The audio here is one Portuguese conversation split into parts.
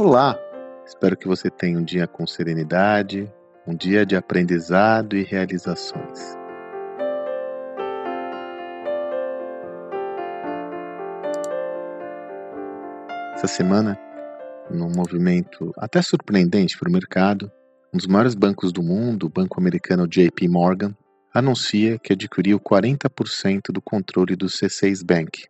Olá! Espero que você tenha um dia com serenidade, um dia de aprendizado e realizações. Essa semana, num movimento até surpreendente para o mercado, um dos maiores bancos do mundo, o banco americano JP Morgan, anuncia que adquiriu 40% do controle do C6 Bank,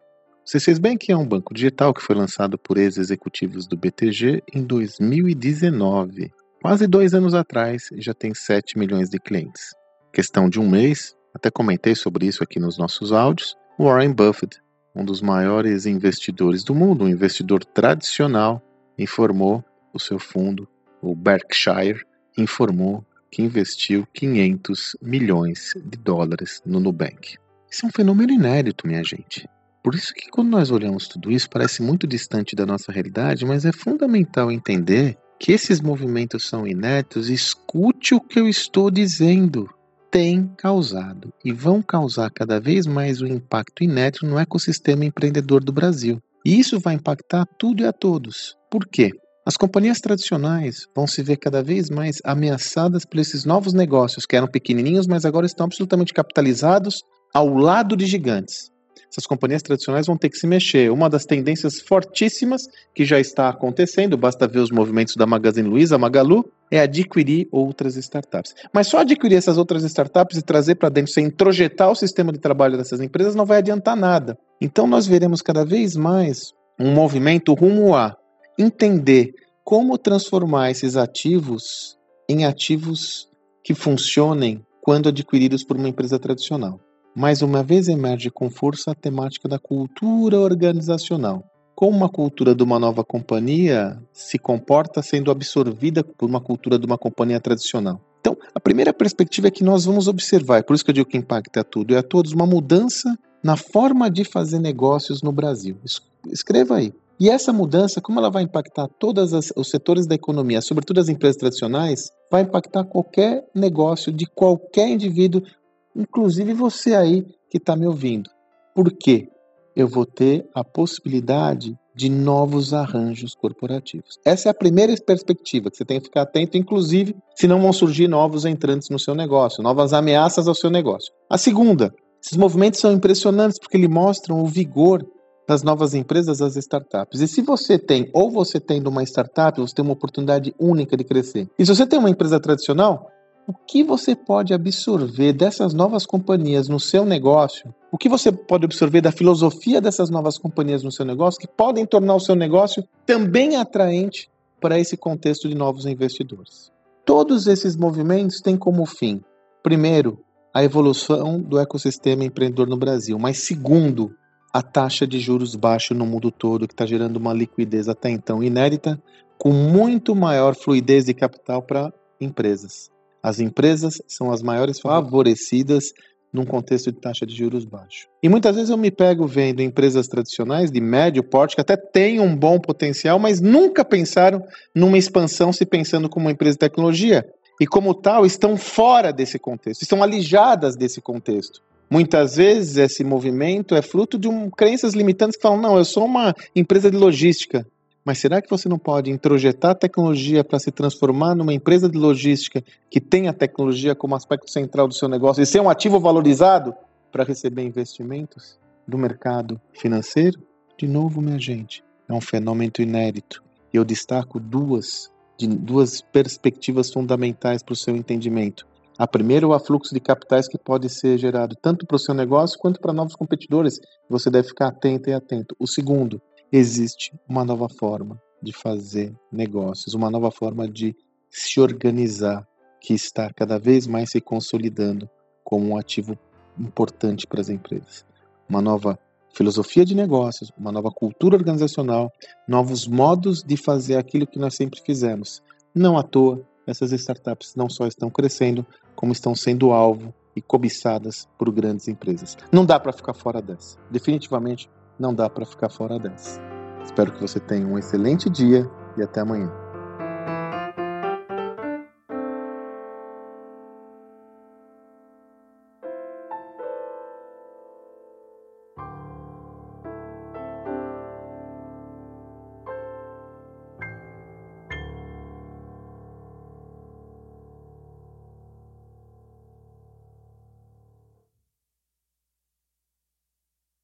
C6 Bank é um banco digital que foi lançado por ex-executivos do BTG em 2019. Quase dois anos atrás já tem 7 milhões de clientes. Questão de um mês, até comentei sobre isso aqui nos nossos áudios, Warren Buffett, um dos maiores investidores do mundo, um investidor tradicional, informou o seu fundo, o Berkshire, informou que investiu 500 milhões de dólares no Nubank. Isso é um fenômeno inédito, minha gente. Por isso que quando nós olhamos tudo isso, parece muito distante da nossa realidade, mas é fundamental entender que esses movimentos são inéditos. Escute o que eu estou dizendo. Tem causado e vão causar cada vez mais um impacto inédito no ecossistema empreendedor do Brasil. E isso vai impactar tudo e a todos. Por quê? As companhias tradicionais vão se ver cada vez mais ameaçadas por esses novos negócios que eram pequenininhos, mas agora estão absolutamente capitalizados ao lado de gigantes essas companhias tradicionais vão ter que se mexer. Uma das tendências fortíssimas que já está acontecendo, basta ver os movimentos da Magazine Luiza, Magalu, é adquirir outras startups. Mas só adquirir essas outras startups e trazer para dentro, sem introjetar o sistema de trabalho dessas empresas, não vai adiantar nada. Então nós veremos cada vez mais um movimento rumo a entender como transformar esses ativos em ativos que funcionem quando adquiridos por uma empresa tradicional. Mais uma vez emerge com força a temática da cultura organizacional. Como uma cultura de uma nova companhia se comporta sendo absorvida por uma cultura de uma companhia tradicional. Então, a primeira perspectiva é que nós vamos observar, é por isso que eu digo que impacta tudo e a todos, uma mudança na forma de fazer negócios no Brasil. Escreva aí. E essa mudança, como ela vai impactar todos os setores da economia, sobretudo as empresas tradicionais, vai impactar qualquer negócio de qualquer indivíduo inclusive você aí que está me ouvindo. Por quê? Eu vou ter a possibilidade de novos arranjos corporativos. Essa é a primeira perspectiva que você tem que ficar atento, inclusive, se não vão surgir novos entrantes no seu negócio, novas ameaças ao seu negócio. A segunda, esses movimentos são impressionantes porque eles mostram o vigor das novas empresas, das startups. E se você tem, ou você tem uma startup, você tem uma oportunidade única de crescer. E se você tem uma empresa tradicional, o que você pode absorver dessas novas companhias no seu negócio? O que você pode absorver da filosofia dessas novas companhias no seu negócio que podem tornar o seu negócio também atraente para esse contexto de novos investidores? Todos esses movimentos têm como fim, primeiro, a evolução do ecossistema empreendedor no Brasil, mas segundo, a taxa de juros baixa no mundo todo, que está gerando uma liquidez até então inédita, com muito maior fluidez de capital para empresas. As empresas são as maiores favorecidas num contexto de taxa de juros baixo. E muitas vezes eu me pego vendo empresas tradicionais de médio porte que até têm um bom potencial, mas nunca pensaram numa expansão se pensando como uma empresa de tecnologia. E como tal, estão fora desse contexto, estão alijadas desse contexto. Muitas vezes esse movimento é fruto de um, crenças limitantes que falam: não, eu sou uma empresa de logística. Mas será que você não pode introjetar tecnologia para se transformar numa empresa de logística que tenha tecnologia como aspecto central do seu negócio e ser um ativo valorizado para receber investimentos do mercado financeiro? De novo, minha gente, é um fenômeno inédito. E eu destaco duas, de, duas perspectivas fundamentais para o seu entendimento. A primeira é o afluxo de capitais que pode ser gerado tanto para o seu negócio quanto para novos competidores. Você deve ficar atento e atento. O segundo existe uma nova forma de fazer negócios, uma nova forma de se organizar que está cada vez mais se consolidando como um ativo importante para as empresas. Uma nova filosofia de negócios, uma nova cultura organizacional, novos modos de fazer aquilo que nós sempre fizemos. Não à toa, essas startups não só estão crescendo, como estão sendo alvo e cobiçadas por grandes empresas. Não dá para ficar fora dessa. Definitivamente não dá para ficar fora dessa. Espero que você tenha um excelente dia e até amanhã.